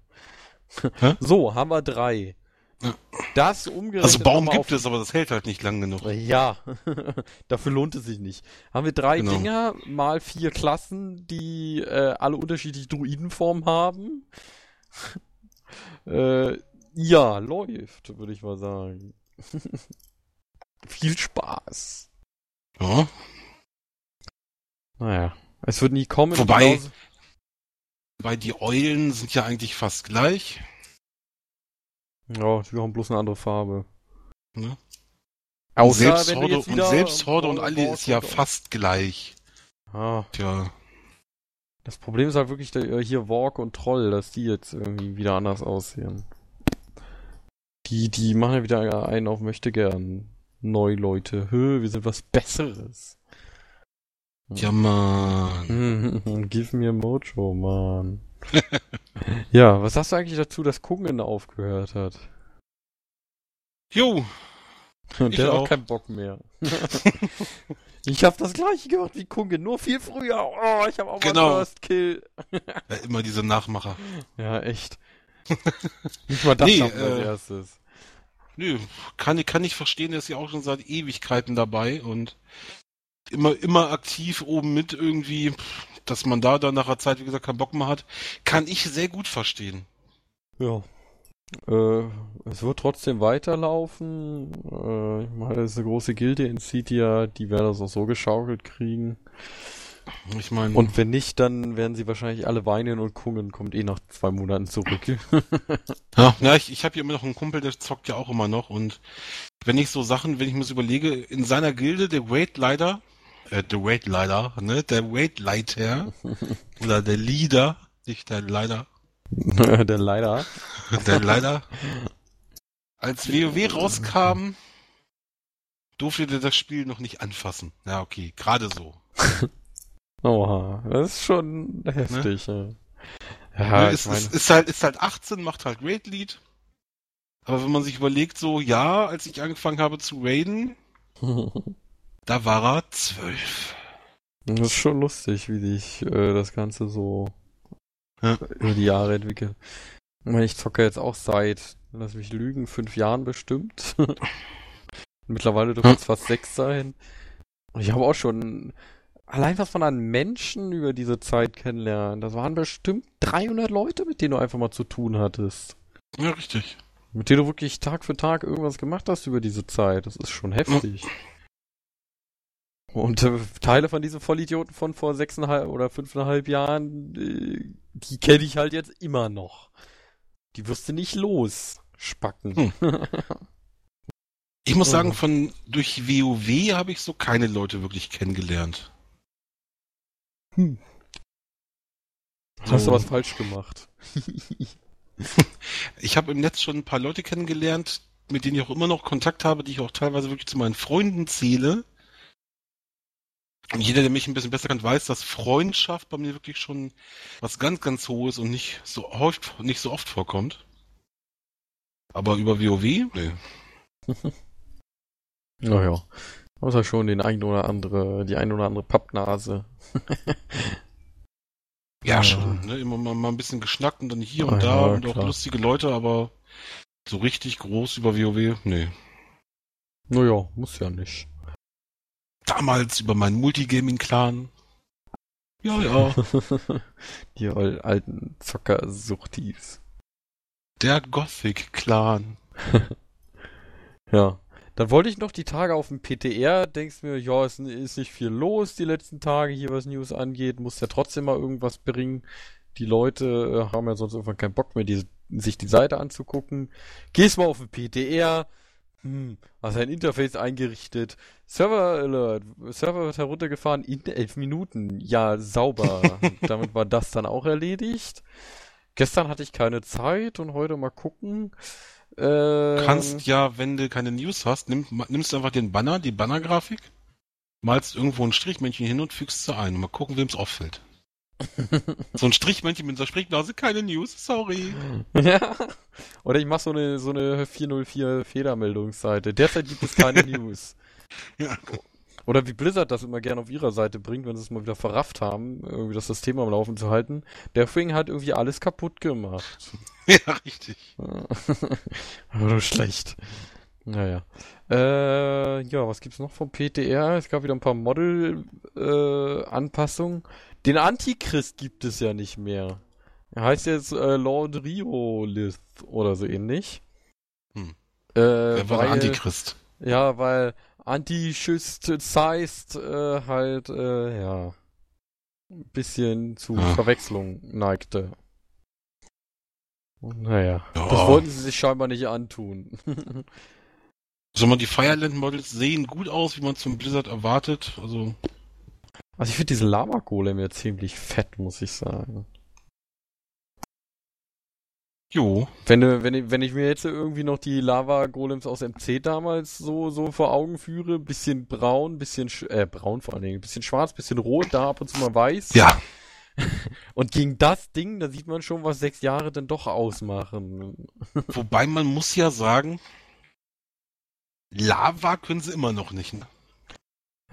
Hä? so, haben wir drei. Ja. Das umgerechnet. Also Baum gibt es, aber das hält halt nicht lang genug. Ja, dafür lohnt es sich nicht. Haben wir drei Genau. Dinger mal vier Klassen, die äh, alle unterschiedliche Druidenformen haben. äh, ja, läuft, würde ich mal sagen. Viel Spaß. Ja. Naja, es wird nie kommen. Wobei- Weil die Eulen sind ja eigentlich fast gleich. Ja, die haben bloß eine andere Farbe. Ne? Außer selbst wenn du Horde, jetzt und wieder selbst Horde und Borg- alle ist ja fast gleich. Ah, Tja. das Problem ist halt wirklich der, äh, hier Walk und Troll, dass die jetzt irgendwie wieder anders aussehen. Die, die machen ja wieder einen auf möchte gern. Neu Leute. Hö, wir sind was Besseres. Ja, man. Give me a Mojo, man. ja, was sagst du eigentlich dazu, dass Kungen aufgehört hat? Jo, Und Ich der hat auch keinen Bock mehr. Ich habe das gleiche gehört wie Kunge, nur viel früher. Oh, ich habe auch Genau. mal First Kill. Ja, immer diese Nachmacher. Ja, echt. Nicht mal das Nee, schaffen als äh, erstes. Nö, kann, ich- kann ich verstehen, der ist ja auch schon seit Ewigkeiten dabei und immer, immer aktiv oben mit irgendwie, dass man da dann nach einer Zeit, wie gesagt, keinen Bock mehr hat, kann ich sehr gut verstehen. Ja. Äh, es wird trotzdem weiterlaufen. Äh, ich meine, das ist eine große Gilde in Citia, die werden das auch so geschaukelt kriegen. Ich meine, Und wenn nicht, dann werden sie wahrscheinlich alle weinen und Kungen kommt eh nach zwei Monaten zurück. ja, ja, ich, ich habe hier immer noch einen Kumpel, der zockt ja auch immer noch und wenn ich so Sachen, wenn ich mir so überlege, in seiner Gilde, der Raid Leader, äh, der Raid Leader, ne, der Raid Leiter oder der Leader, nicht der Leiter, der leider. Der leider, als WoW rauskam, durfte der das Spiel noch nicht anfassen. Ja, okay, gerade so. Oha, das ist schon heftig. Ja, ja Ne, ist, meine. ist, ist halt, ist halt 18, macht halt Raid Lead. Aber wenn man sich überlegt, so, ja, als ich angefangen habe zu raiden, da war er 12. Das ist schon lustig, wie sich äh, das Ganze so Ja. über die Jahre entwickelt. Ich zocke jetzt auch seit, lass mich lügen, fünf Jahren bestimmt. Mittlerweile dürfen Hm. es fast sechs sein. Und ich habe auch schon, allein was man an Menschen über diese Zeit kennenlernt, das waren bestimmt 300 Leute, mit denen du einfach mal zu tun hattest. Ja, richtig. Mit denen du wirklich Tag für Tag irgendwas gemacht hast über diese Zeit. Das ist schon heftig. Und äh, Teile von diesen Vollidioten von vor sechseinhalb oder fünfeinhalb Jahren, äh, die kenne ich halt jetzt immer noch. Die wirst du nicht los, Spacken. Hm. Ich muss sagen, von, durch WoW habe ich so keine Leute wirklich kennengelernt. Hm. Hast du was falsch gemacht? Ich habe im Netz schon ein paar Leute kennengelernt, mit denen ich auch immer noch Kontakt habe, die ich auch teilweise wirklich zu meinen Freunden zähle. Und jeder, der mich ein bisschen besser kennt, weiß, dass Freundschaft bei mir wirklich schon was ganz, ganz Hohes und nicht so oft, nicht so oft vorkommt. Aber über WoW? Nee. Naja. Außer schon den ein oder andere, die ein oder andere Pappnase. Ja, schon. Ne? Immer mal, mal ein bisschen geschnackt und dann hier und Ah, da ja, und auch klar. lustige Leute, aber so richtig groß über WoW? Nee. Naja, muss ja nicht. Damals über meinen Multigaming-Clan. Ja, ja. die al- alten Zocker-Suchtis. Der Gothic-Clan. Ja. Dann wollte ich noch die Tage auf dem PTR, denkst mir, ja, es ist nicht viel los die letzten Tage hier, was News angeht, muss ja trotzdem mal irgendwas bringen. Die Leute äh, haben ja sonst irgendwann keinen Bock mehr, die, sich die Seite anzugucken. Gehst mal auf den PTR, hm, hast ein Interface eingerichtet, Server Alert, Server wird heruntergefahren in elf Minuten. Ja, sauber. Damit war das dann auch erledigt. Gestern hatte ich keine Zeit und heute mal gucken. Du Ähm, kannst ja, wenn du keine News hast, nimm, nimmst du einfach den Banner, die Bannergrafik, malst irgendwo ein Strichmännchen hin und fügst sie ein mal gucken, wem es auffällt. so ein Strichmännchen mit so einer Sprichnase, keine News, sorry. Ja. Oder ich mach so eine, so eine 404 Fehlermeldungsseite. Derzeit gibt es keine News. Ja. Oder wie Blizzard das immer gerne auf ihrer Seite bringt, wenn sie es mal wieder verrafft haben, irgendwie das System am Laufen zu halten. Der Thing hat irgendwie alles kaputt gemacht. ja, richtig. Aber nur schlecht. Naja. Äh, ja, was gibt's noch vom PTR? Es gab wieder ein paar Model-Anpassungen. Den Antichrist gibt es ja nicht mehr. Er heißt jetzt äh, Lord Riolith oder so ähnlich. Hm. Äh, Wer war der weil, Antichrist? Ja, weil Antischist äh, halt, äh, ja, ein bisschen zu Ah. Verwechslung neigte. Naja, Ja. das wollten sie sich scheinbar nicht antun. Sag mal, die Fireland-Models sehen gut aus, wie man zum Blizzard erwartet. Also, Also ich finde diesen Lama-Golem ja ziemlich fett, muss ich sagen. jo. Wenn, du- wenn, ich, wenn ich mir jetzt irgendwie noch die Lava-Golems aus MC damals so, so vor Augen führe, bisschen braun, bisschen, sch- äh, braun vor allen Dingen, bisschen schwarz, bisschen rot, da ab und zu mal weiß. Ja, Und gegen das Ding, da sieht man schon, was sechs Jahre denn doch ausmachen. wobei man muss ja sagen, Lava können sie immer noch nicht. Ne?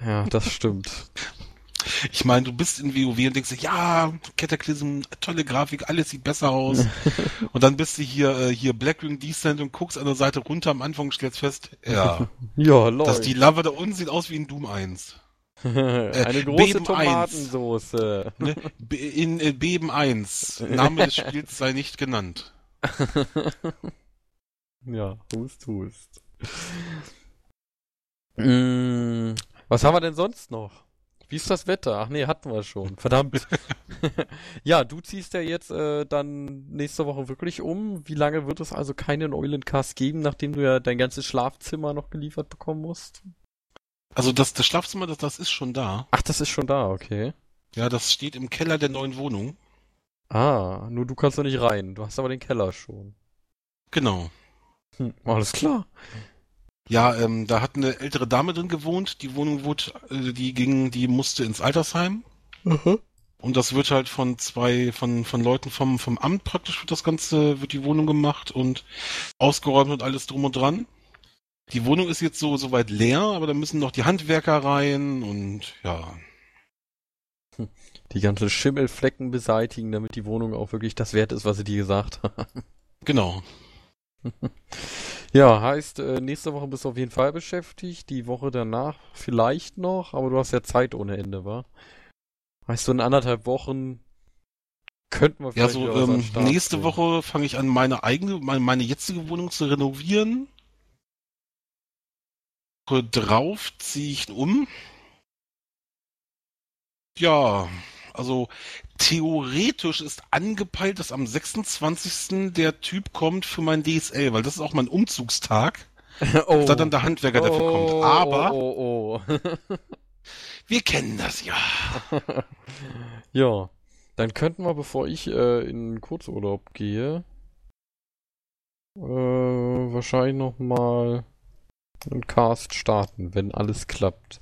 Ja, das stimmt. Ich meine, du bist in WoW und denkst dir, ja, Cataclysm, tolle Grafik, alles sieht besser aus. und dann bist du hier, äh, hier Blackwing Descent und guckst an der Seite runter am Anfang und stellst fest, ja, ja, lol. dass die Lava da unten sieht aus wie in Doom 1. Eine große Beben Tomatensoße. Ne? In äh, Beben 1. Name des Spiels sei nicht genannt. ja, hust, hust. Mm, was haben wir denn sonst noch? Wie ist das Wetter? Ach nee, hatten wir schon. Verdammt. ja, du ziehst ja jetzt äh, dann nächste Woche wirklich um. Wie lange wird es also keinen Eulencast geben, nachdem du ja dein ganzes Schlafzimmer noch geliefert bekommen musst? Also das, das Schlafzimmer, das, das ist schon da. Ach, das ist schon da, okay. Ja, das steht im Keller der neuen Wohnung. Ah, nur du kannst noch nicht rein. Du hast aber den Keller schon. Genau. Hm, alles klar. Ja, ähm, da hat eine ältere Dame drin gewohnt. Die Wohnung wurde, äh, die ging, die musste ins Altersheim. Und das wird halt von zwei, von, von Leuten vom, vom Amt praktisch wird das Ganze, wird die Wohnung gemacht und ausgeräumt und alles drum und dran. Die Wohnung ist jetzt so, soweit leer, aber da müssen noch die Handwerker rein und ja. Die ganzen Schimmelflecken beseitigen, damit die Wohnung auch wirklich das wert ist, was sie dir gesagt haben. Genau. Ja, heißt, äh, nächste Woche bist du auf jeden Fall beschäftigt, die Woche danach vielleicht noch, aber du hast ja Zeit ohne Ende, wa? Heißt, so in anderthalb Wochen könnten wir Ja, vielleicht so an den ähm, nächste bringen. Woche fange ich an, meine eigene, meine, meine jetzige Wohnung zu renovieren. Woche drauf ziehe ich um. Ja, also theoretisch ist angepeilt, dass am 26. der Typ kommt für mein DSL, weil das ist auch mein Umzugstag, oh. da dann der Handwerker dafür oh, kommt. Aber Oh, oh, wir kennen das ja. oh. ja, dann könnten wir, bevor ich äh, in Kurzurlaub gehe, äh, wahrscheinlich nochmal einen Cast starten, wenn alles klappt.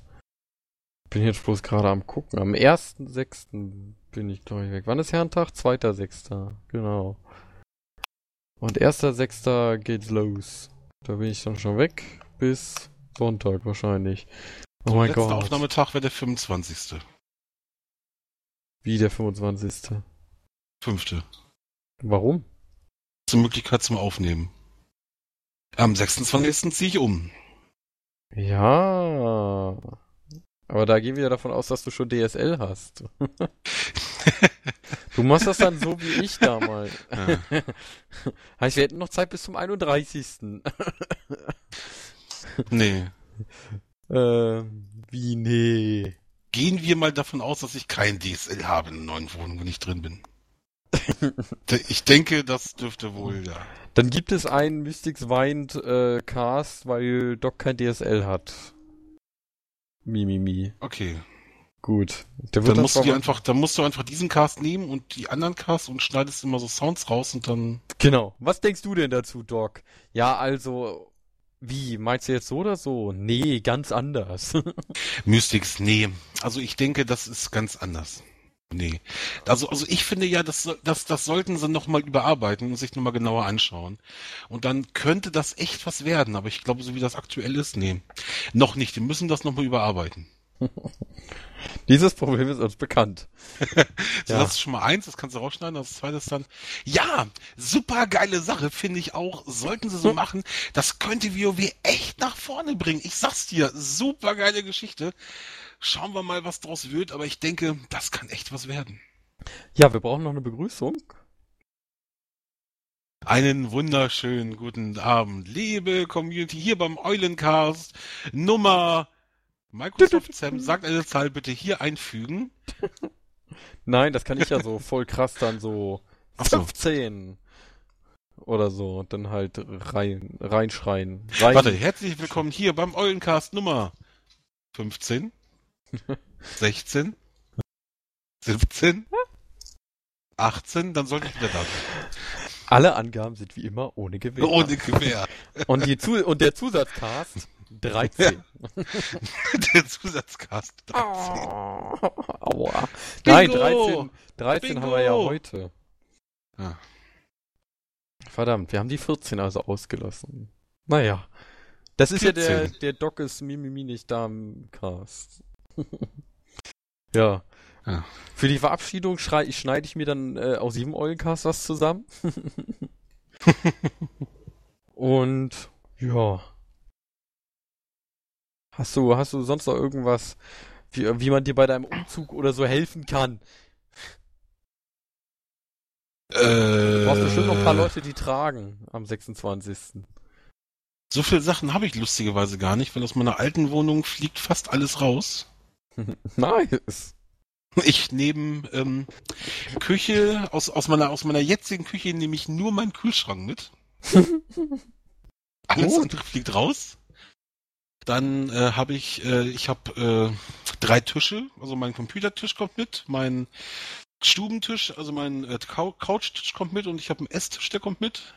Bin jetzt bloß gerade am gucken. Am 1.6. bin ich, glaube ich, weg. Wann ist Herrentag? 2.6. Genau. Und 1.6. geht's los. Da bin ich dann schon weg. Bis Sonntag wahrscheinlich. Oh mein Letzter Gott. Aufnahmetag wäre der 25. Wie der 25. Fünfte. Warum? Zur Möglichkeit zum Aufnehmen. Am 26. ziehe ich um. Ja. Aber da gehen wir ja davon aus, dass du schon DSL hast. du machst das dann so wie ich damals. Ja. heißt, wir hätten noch Zeit bis zum 31. Nee. ähm, wie nee. Gehen wir mal davon aus, dass ich kein DSL habe in der neuen Wohnung, wenn ich drin bin. Ich denke, das dürfte wohl, ja. Dann gibt es einen Mystics Wind äh, Cast, weil Doc kein DSL hat. Mimimi. Mi, mi. Okay. Gut. Der wird Dann musst du wohl- einfach, dann musst du einfach diesen Cast nehmen und die anderen Casts und schneidest immer so Sounds raus und dann. Genau. Was denkst du denn dazu, Doc? Ja, also, wie? Meinst du jetzt so oder so? Nee, ganz anders. Mystics, nee. Also ich denke, das ist ganz anders. Nee. Also, also ich finde ja, das, das, das sollten sie nochmal überarbeiten und sich nochmal genauer anschauen. Und dann könnte das echt was werden, aber ich glaube, so wie das aktuell ist, nee. Noch nicht. Wir müssen das nochmal überarbeiten. Dieses Problem ist uns bekannt. So, Ja. Das ist schon mal eins, das kannst du rausschneiden. Das zweite ist dann, ja, super geile Sache, finde ich auch. Sollten sie so machen. Das könnte WoW echt nach vorne bringen. Ich sag's dir, super geile Geschichte. Schauen wir mal, was draus wird, aber ich denke, das kann echt was werden. Ja, wir brauchen noch eine Begrüßung. Einen wunderschönen guten Abend, liebe Community, hier beim Eulencast Nummer Microsoft Sam, sagt eine Zahl bitte hier einfügen. Nein, das kann ich ja so voll krass dann so Ach so. 15 oder so und dann halt rein, reinschreien. Rein. Warte, herzlich willkommen hier beim Eulencast Nummer 15, 16, 17, 18, dann sollte ich wieder da sein. Alle Angaben sind wie immer ohne Gewehr. Ohne Gewehr. Und, die Zu und der Zusatzcast 13. Der Zusatzcast 13. Oh, aua. Nein, Bingo! 13, 13 haben wir ja heute. Ja. Verdammt, wir haben die 14 also ausgelassen. Naja. Das ist ja der, 14. der Doc ist Mimimi nicht da im Cast. ja. Ja. Für die Verabschiedung schrei schneide ich mir dann äh, aus jedem Eulencast was zusammen. Und ja. Hast du, hast du sonst noch irgendwas, wie, wie man dir bei deinem Umzug oder so helfen kann? Äh, Du brauchst bestimmt noch ein paar Leute, die tragen am 26. So viele Sachen habe ich lustigerweise gar nicht, weil aus meiner alten Wohnung fliegt fast alles raus. nice. Ich nehme ähm, Küche, aus, aus, meiner, aus meiner jetzigen Küche nehme ich nur meinen Kühlschrank mit. Alles Gut. andere fliegt raus. Dann äh, habe ich, äh, ich habe äh, drei Tische, also mein Computertisch kommt mit, mein Stubentisch, also mein äh, Cou- Couchtisch kommt mit und ich habe einen Esstisch, der kommt mit.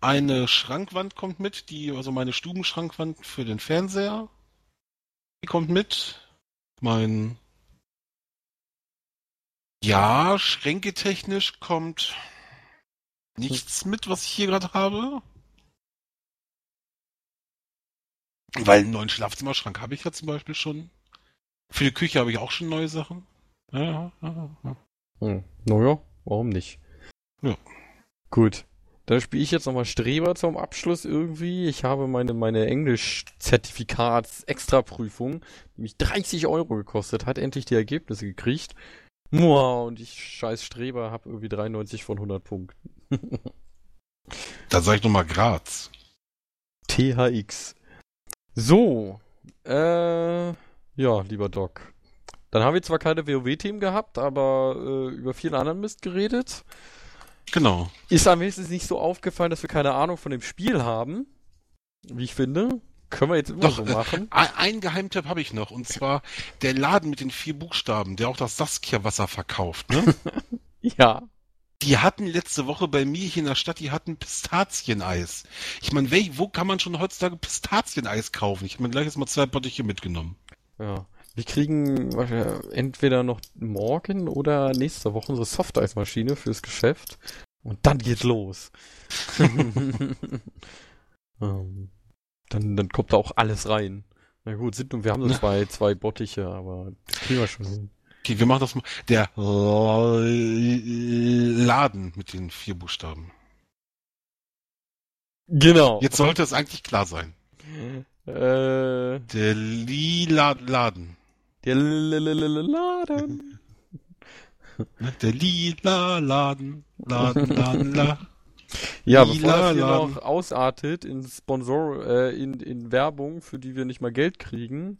Eine Schrankwand kommt mit, die, also meine Stubenschrankwand für den Fernseher, die kommt mit. Mein ja, schränketechnisch kommt nichts mit, was ich hier gerade habe. Weil einen neuen Schlafzimmerschrank habe ich ja zum Beispiel schon. Für die Küche habe ich auch schon neue Sachen. Ja, ja, ja. Hm. Naja, warum nicht? Ja. Gut. Dann spiele ich jetzt nochmal Streber zum Abschluss irgendwie. Ich habe meine, meine Englisch-Zertifikats-Extraprüfung, die mich 30 Euro gekostet hat, endlich die Ergebnisse gekriegt. Mua, und ich scheiß Streber habe irgendwie 93 von 100 Punkten. Da sage ich nochmal Graz. THX. So, äh, ja, lieber Doc. Dann haben wir zwar keine WoW-Themen gehabt, aber äh, über vielen anderen Mist geredet. Genau. Ist am wenigstens nicht so aufgefallen, dass wir keine Ahnung von dem Spiel haben. Wie ich finde. Können wir jetzt immer Doch, so äh, machen. Ein, ein Geheimtipp habe ich noch, und zwar der Laden mit den vier Buchstaben, der auch das Saskia-Wasser verkauft. Ne? Ja. Die hatten letzte Woche bei mir hier in der Stadt, die hatten Pistazieneis. Ich meine, wo kann man schon heutzutage Pistazieneis kaufen? Ich habe mir gleich jetzt mal zwei Bottiche mitgenommen. Ja. Wir kriegen entweder noch morgen oder nächste Woche unsere Softeismaschine fürs Geschäft. Und dann geht's los. ähm, dann, dann kommt da auch alles rein. Na gut, sind, wir haben so zwei, zwei Bottiche, aber das kriegen wir schon hin. Okay, wir machen das mal. Der Laden mit den vier Buchstaben. Genau. Jetzt sollte es eigentlich klar sein. Äh, Der lila Laden. Der Laden. Ne? Der lila Laden. Laden, Laden, Laden. Ja, Lila bevor das hier Laden. noch ausartet in Sponsor, äh, in, in Werbung, für die wir nicht mal Geld kriegen.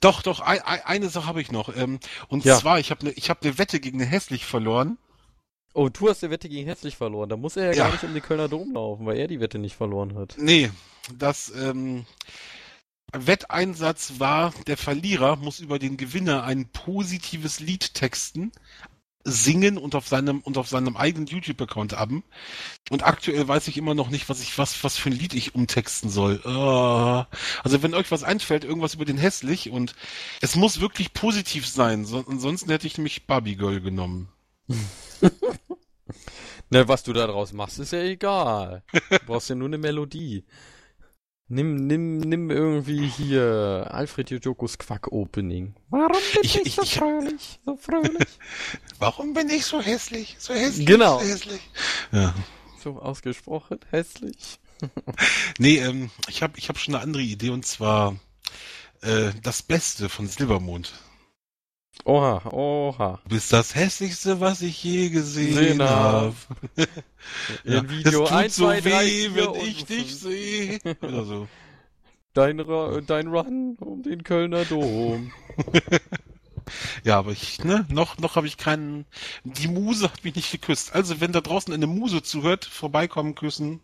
Doch, doch, ein, ein, eine Sache habe ich noch. Ähm, und Ja. zwar, ich habe eine ich hab ne Wette gegen den Hässlich verloren. Oh, du hast die Wette gegen Hässlich verloren. Da muss er ja, Ja. gar nicht um den Kölner Dom laufen, weil er die Wette nicht verloren hat. Nee, das ähm, Wetteinsatz war, der Verlierer muss über den Gewinner ein positives Lied texten, singen und auf seinem und auf seinem eigenen YouTube-Account haben. Und aktuell weiß ich immer noch nicht, was ich was was für ein Lied ich umtexten soll. Ah. Also wenn euch was einfällt, irgendwas über den hässlich und es muss wirklich positiv sein, so, ansonsten hätte ich nämlich Barbie Girl genommen. Na, was du da draus machst, ist ja egal. Du brauchst ja nur eine Melodie. Nimm, nimm, nimm irgendwie hier Alfred Jojokos Quack-Opening. Warum bin Ich- ich, ich- so ich- fröhlich, so fröhlich? Warum bin ich so hässlich? So hässlich? Genau. So hässlich. Ja. so ausgesprochen hässlich. Nee, ähm, ich habe ich hab schon eine andere Idee und zwar äh, das Beste von Silbermond. Oha, oha. Du bist das hässlichste, was ich je gesehen Sehen habe. hab. Ja, In Video es tut 1, so 2, 3, weh, 4 wenn ich dich 5. sehe. Oder so. Dein, dein Run um den Kölner Dom. Ja, aber ich, ne, noch, noch habe ich keinen. Die Muse hat mich nicht geküsst. Also, wenn da draußen eine Muse zuhört, vorbeikommen, küssen.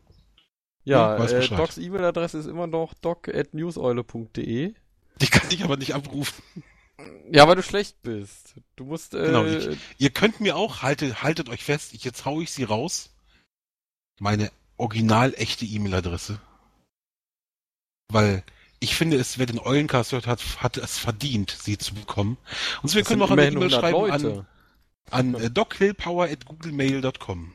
Ja, Hm, weiß äh. Docs E-Mail-Adresse ist immer noch doc.newseule.de. Die kann ich aber nicht abrufen. Ja, weil du schlecht bist. Du musst, äh, Genau, ich- Ihr könnt mir auch, haltet, haltet euch fest, ich, jetzt hau ich sie raus. Meine original echte E-Mail-Adresse. Weil ich finde, es, wer den Eulencast hört, hat, hat es verdient, sie zu bekommen. Und wir das können auch eine E-Mail 100 schreiben Leute. an, an äh, dockhillpower at googlemail.com.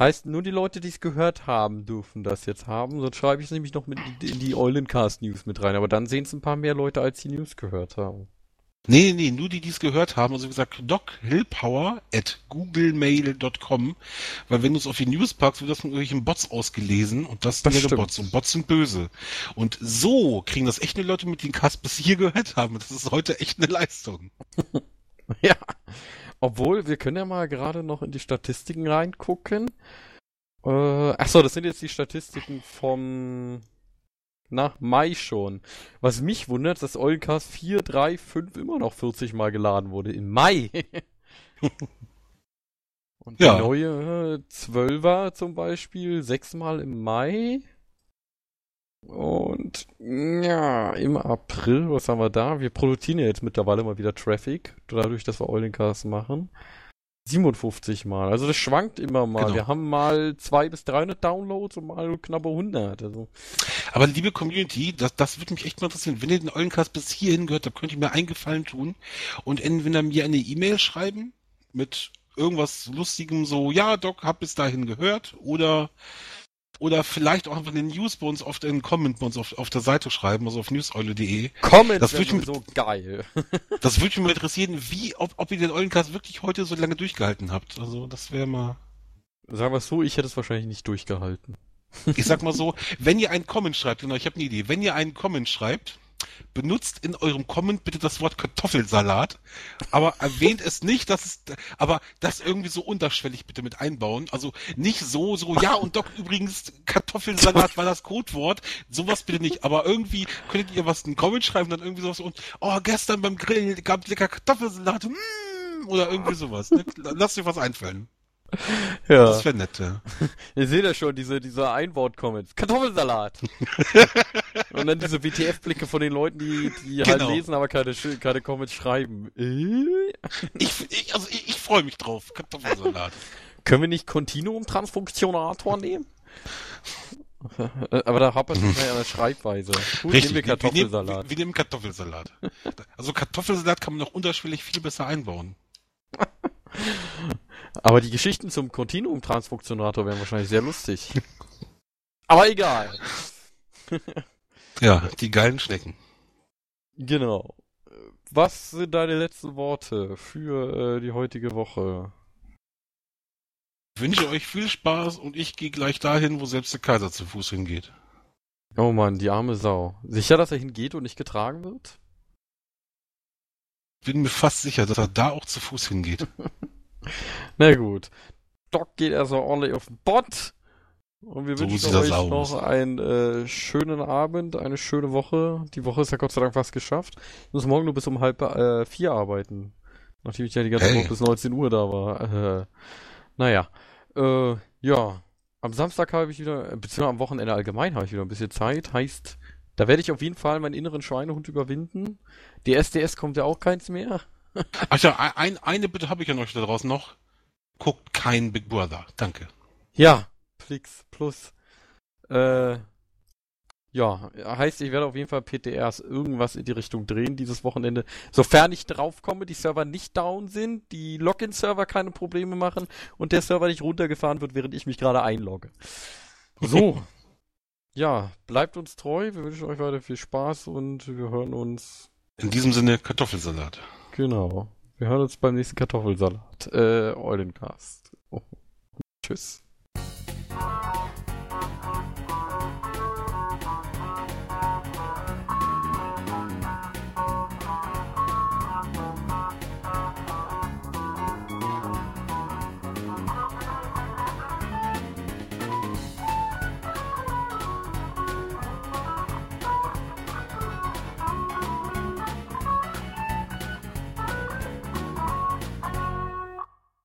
Heißt, nur die Leute, die es gehört haben, dürfen das jetzt haben. Sonst schreibe ich es nämlich noch mit in die Eulencast News mit rein. Aber dann sehen es ein paar mehr Leute, als die News gehört haben. Nee, nee, nur die, die es gehört haben. Also wie gesagt, docphillpower at googlemail.com. Weil wenn du es auf die News packst, wird das von irgendwelchen Bots ausgelesen und das, Das sind ja. Bots und Bots sind böse. Und so kriegen das echt nur Leute mit, die den Cast bis hier gehört haben. Das ist heute echt eine Leistung. Ja. Obwohl, wir können ja mal gerade noch in die Statistiken reingucken. Äh, achso, das sind jetzt die Statistiken vom na, Mai schon. Was mich wundert, dass Eulencast 4, 3, 5 immer noch 40 Mal geladen wurde. Im Mai. Und die Ja. neue äh, 12er zum Beispiel sechsmal im Mai. Und ja, im April, was haben wir da? Wir produzieren ja jetzt mittlerweile mal wieder Traffic, dadurch, dass wir Eulencast machen. 57 Mal. Also das schwankt immer mal. Genau. Wir haben mal 200 bis 300 Downloads und mal knappe 100. Also Aber liebe Community, das, das würde mich echt mal interessieren. Wenn ihr den Eulencast bis hierhin gehört habt, könnt ihr mir einen Gefallen tun und entweder mir eine E-Mail schreiben mit irgendwas Lustigem, so, ja, Doc, hab bis dahin gehört oder oder vielleicht auch einfach eine News bei uns auf den Comment bei uns auf, auf der Seite schreiben, also auf newseule.de. Comments Das wären würd ich so geil. Das würde mich mal interessieren, wie, ob, ob ihr den Eulencast wirklich heute so lange durchgehalten habt. Also das wäre mal. Sagen wir es so, ich hätte es wahrscheinlich nicht durchgehalten. Ich sag mal so, wenn ihr einen Comment schreibt, genau, ich habe eine Idee, wenn ihr einen Comment schreibt, benutzt in eurem Comment bitte das Wort Kartoffelsalat, aber erwähnt es nicht, dass es, aber das irgendwie so unterschwellig bitte mit einbauen. Also nicht so, so, ja und doch übrigens Kartoffelsalat war das Codewort, sowas bitte nicht, aber irgendwie könntet ihr was in den Comment schreiben, dann irgendwie sowas und, oh, gestern beim Grillen gab lecker Kartoffelsalat, mm, oder irgendwie sowas. Ne? Lasst euch was einfallen. Ja. Das wäre nett, ja. Ihr seht ja schon, diese, diese Einwort-Comments. Kartoffelsalat! Und dann diese WTF-Blicke von den Leuten, die, die halt Genau. lesen, aber keine, keine Comments schreiben. Äh? Ich, ich, also ich, ich freue mich drauf. Kartoffelsalat. Können wir nicht Continuum-Transfunktionator nehmen? Aber da hapert es an der Schreibweise. Gut, nehmen wir Kartoffelsalat. Wir, nehmen- wir nehmen Kartoffelsalat. Also Kartoffelsalat kann man noch unterschwellig viel besser einbauen. Aber die Geschichten zum Continuum-Transfunktionator wären wahrscheinlich sehr lustig. Aber egal. Ja, die geilen Schnecken. Genau. Was sind deine letzten Worte für äh, die heutige Woche? Ich wünsche euch viel Spaß und ich gehe gleich dahin, wo selbst der Kaiser zu Fuß hingeht. Oh Mann, die arme Sau. Sicher, dass er hingeht und nicht getragen wird? Bin mir fast sicher, dass er da auch zu Fuß hingeht. Na gut. Doc geht erstmal ordentlich auf den Bot. Und wir So wünschen euch noch einen äh, schönen Abend, eine schöne Woche. Die Woche ist ja Gott sei Dank fast geschafft. Ich muss morgen nur bis um halb äh, vier arbeiten. Nachdem ich ja die ganze Hey. Woche bis 19 Uhr da war. Äh, naja. Äh, ja. Am Samstag habe ich wieder, äh, beziehungsweise am Wochenende allgemein habe ich wieder ein bisschen Zeit. Heißt, da werde ich auf jeden Fall meinen inneren Schweinehund überwinden. Die SDS kommt ja auch keins mehr. Ach ja, ein, eine Bitte habe ich an euch da draußen noch. Guckt kein Big Brother. Danke. Ja, Flix plus. Äh, ja, heißt, ich werde auf jeden Fall PTRs irgendwas in die Richtung drehen dieses Wochenende. Sofern ich draufkomme, die Server nicht down sind, die Login-Server keine Probleme machen und der Server nicht runtergefahren wird, während ich mich gerade einlogge. So. ja, bleibt uns treu. Wir wünschen euch weiter viel Spaß und wir hören uns. In diesem Sinne Kartoffelsalat. Genau. Wir hören uns beim nächsten Kartoffelsalat. Äh, Eulencast. Oh. Tschüss.